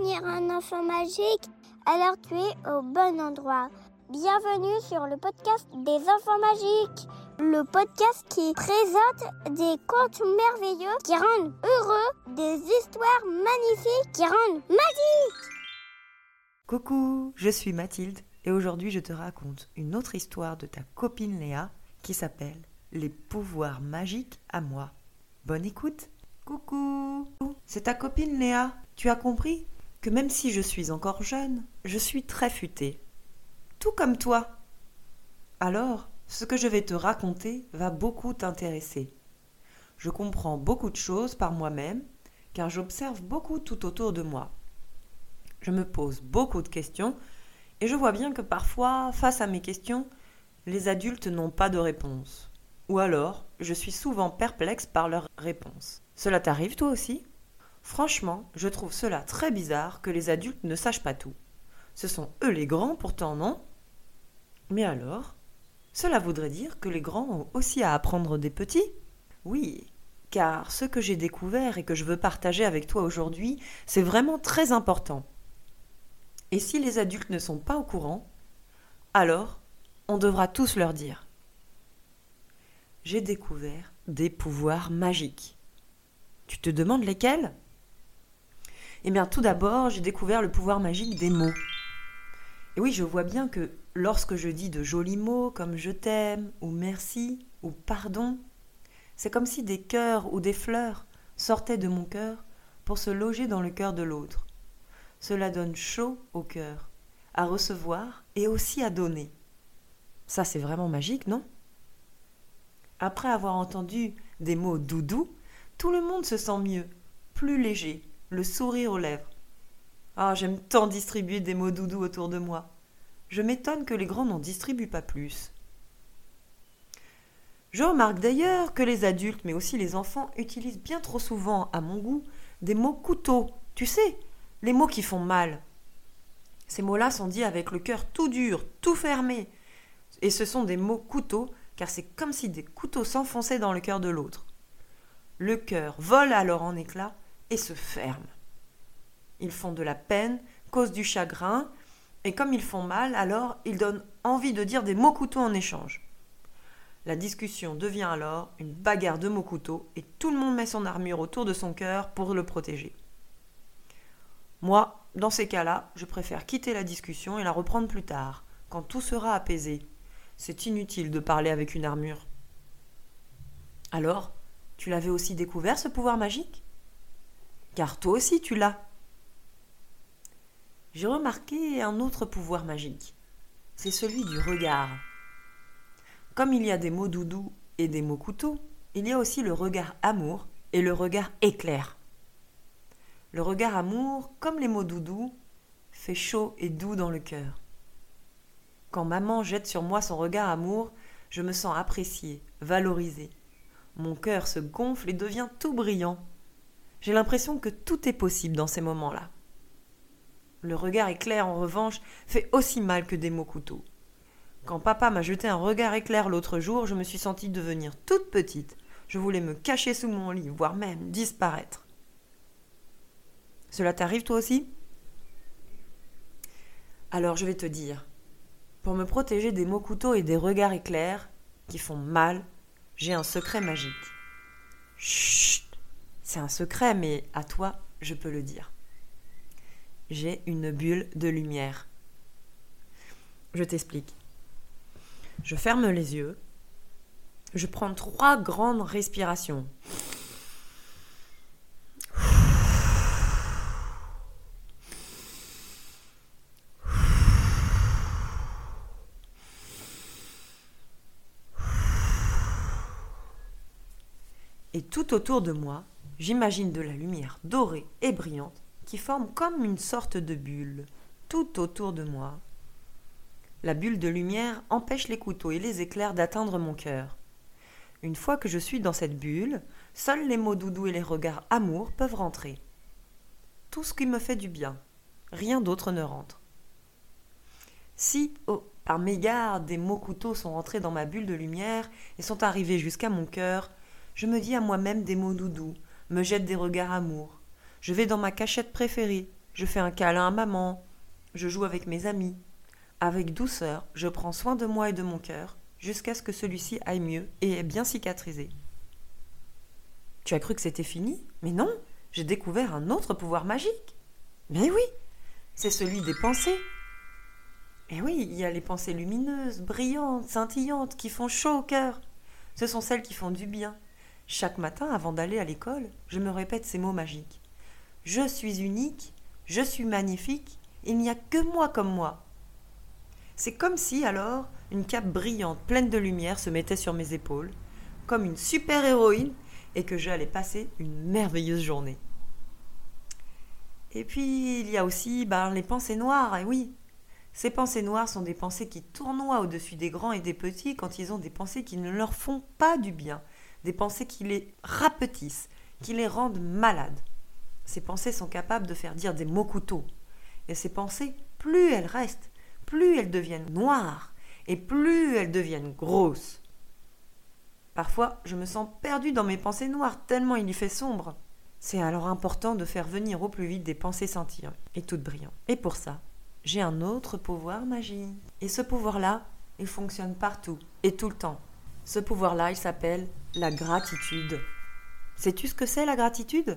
un enfant magique Alors tu es au bon endroit. Bienvenue sur le podcast des enfants magiques, le podcast qui présente des contes merveilleux qui rendent heureux, des histoires magnifiques qui rendent magiques. Coucou, je suis Mathilde et aujourd'hui je te raconte une autre histoire de ta copine Léa qui s'appelle Les pouvoirs magiques à moi. Bonne écoute Coucou C'est ta copine Léa. Tu as compris? Que même si je suis encore jeune, je suis très futée tout comme toi. Alors, ce que je vais te raconter va beaucoup t'intéresser. Je comprends beaucoup de choses par moi-même, car j'observe beaucoup tout autour de moi. Je me pose beaucoup de questions, et je vois bien que parfois, face à mes questions, les adultes n'ont pas de réponse. Ou alors, je suis souvent perplexe par leurs réponses. Cela t'arrive toi aussi? Franchement, je trouve cela très bizarre que les adultes ne sachent pas tout. Ce sont eux les grands pourtant, non? Mais alors Cela voudrait dire que les grands ont aussi à apprendre des petits? Oui, car ce que j'ai découvert et que je veux partager avec toi aujourd'hui, c'est vraiment très important. Et si les adultes ne sont pas au courant, alors on devra tous leur dire. J'ai découvert des pouvoirs magiques. Tu te demandes lesquels? Eh bien tout d'abord, j'ai découvert le pouvoir magique des mots. Et oui, je vois bien que lorsque je dis de jolis mots comme je t'aime ou merci ou pardon, c'est comme si des cœurs ou des fleurs sortaient de mon cœur pour se loger dans le cœur de l'autre. Cela donne chaud au cœur, à recevoir et aussi à donner. Ça, c'est vraiment magique, non? Après avoir entendu des mots doudou, tout le monde se sent mieux, plus léger, le sourire aux lèvres. Ah, j'aime tant distribuer des mots doudous autour de moi. Je m'étonne que les grands n'en distribuent pas plus. Je remarque d'ailleurs que les adultes, mais aussi les enfants, utilisent bien trop souvent, à mon goût, des mots couteaux. Tu sais, les mots qui font mal. Ces mots-là sont dits avec le cœur tout dur, tout fermé. Et ce sont des mots couteaux, car c'est comme si des couteaux s'enfonçaient dans le cœur de l'autre. Le cœur vole alors en éclats et se ferme. Ils font de la peine, causent du chagrin, et comme ils font mal, alors ils donnent envie de dire des mots couteaux en échange. La discussion devient alors une bagarre de mots couteaux et tout le monde met son armure autour de son cœur pour le protéger. Moi, dans ces cas-là, je préfère quitter la discussion et la reprendre plus tard, quand tout sera apaisé. C'est inutile de parler avec une armure. Alors, tu l'avais aussi découvert ce pouvoir magique? Car toi aussi tu l'as j'ai remarqué un autre pouvoir magique. C'est celui du regard. Comme il y a des mots doudous et des mots couteaux, il y a aussi le regard amour et le regard éclair. Le regard amour, comme les mots doudous, fait chaud et doux dans le cœur. Quand maman jette sur moi son regard amour, je me sens appréciée, valorisée. Mon cœur se gonfle et devient tout brillant. J'ai l'impression que tout est possible dans ces moments-là. Le regard éclair, en revanche, fait aussi mal que des mots couteaux. Quand papa m'a jeté un regard éclair l'autre jour, je me suis sentie devenir toute petite. Je voulais me cacher sous mon lit, voire même disparaître. Cela t'arrive toi aussi? Alors je vais te dire, pour me protéger des mots couteaux et des regards éclairs qui font mal, j'ai un secret magique. Chut C'est un secret, mais à toi, je peux le dire j'ai une bulle de lumière. Je t'explique. Je ferme les yeux. Je prends trois grandes respirations. Et tout autour de moi, j'imagine de la lumière dorée et brillante qui forme comme une sorte de bulle tout autour de moi. La bulle de lumière empêche les couteaux et les éclairs d'atteindre mon cœur. Une fois que je suis dans cette bulle, seuls les mots doudous et les regards amour peuvent rentrer. Tout ce qui me fait du bien, rien d'autre ne rentre. Si, oh, par mégarde, des mots couteaux sont rentrés dans ma bulle de lumière et sont arrivés jusqu'à mon cœur, je me dis à moi-même des mots doudous, me jette des regards amour, je vais dans ma cachette préférée. Je fais un câlin à maman. Je joue avec mes amis. Avec douceur, je prends soin de moi et de mon cœur jusqu'à ce que celui-ci aille mieux et ait bien cicatrisé. Tu as cru que c'était fini? Mais non, j'ai découvert un autre pouvoir magique. Mais oui, c'est celui des pensées. Et oui, il y a les pensées lumineuses, brillantes, scintillantes, qui font chaud au cœur. Ce sont celles qui font du bien. Chaque matin, avant d'aller à l'école, je me répète ces mots magiques. Je suis unique, je suis magnifique, il n'y a que moi comme moi. C'est comme si alors une cape brillante, pleine de lumière, se mettait sur mes épaules, comme une super héroïne, et que j'allais passer une merveilleuse journée. Et puis, il y a aussi ben, les pensées noires, et oui. Ces pensées noires sont des pensées qui tournoient au-dessus des grands et des petits quand ils ont des pensées qui ne leur font pas du bien, des pensées qui les rapetissent, qui les rendent malades. Ces pensées sont capables de faire dire des mots couteaux. Et ces pensées, plus elles restent, plus elles deviennent noires, et plus elles deviennent grosses. Parfois, je me sens perdue dans mes pensées noires, tellement il y fait sombre. C'est alors important de faire venir au plus vite des pensées scintillantes et toutes brillantes. Et pour ça, j'ai un autre pouvoir magique. Et ce pouvoir-là, il fonctionne partout et tout le temps. Ce pouvoir-là, il s'appelle la gratitude. Sais-tu ce que c'est la gratitude?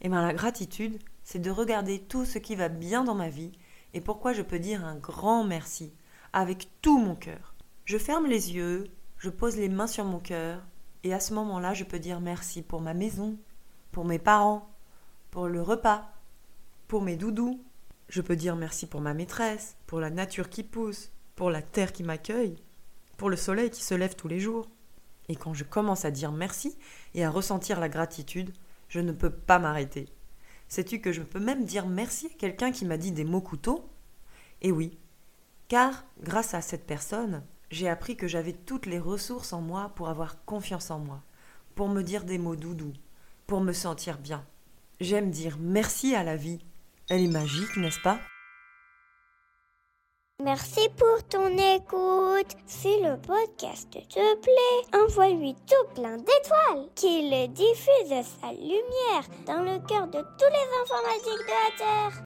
Eh bien la gratitude, c'est de regarder tout ce qui va bien dans ma vie et pourquoi je peux dire un grand merci avec tout mon cœur. Je ferme les yeux, je pose les mains sur mon cœur et à ce moment-là, je peux dire merci pour ma maison, pour mes parents, pour le repas, pour mes doudous. Je peux dire merci pour ma maîtresse, pour la nature qui pousse, pour la terre qui m'accueille, pour le soleil qui se lève tous les jours. Et quand je commence à dire merci et à ressentir la gratitude, je ne peux pas m'arrêter. Sais-tu que je peux même dire merci à quelqu'un qui m'a dit des mots couteaux Et oui, car grâce à cette personne, j'ai appris que j'avais toutes les ressources en moi pour avoir confiance en moi, pour me dire des mots doudous, pour me sentir bien. J'aime dire merci à la vie. Elle est magique, n'est-ce pas? Merci pour ton écoute. Si le podcast te plaît, envoie-lui tout plein d'étoiles, qu'il diffuse sa lumière dans le cœur de tous les enfants magiques de la Terre.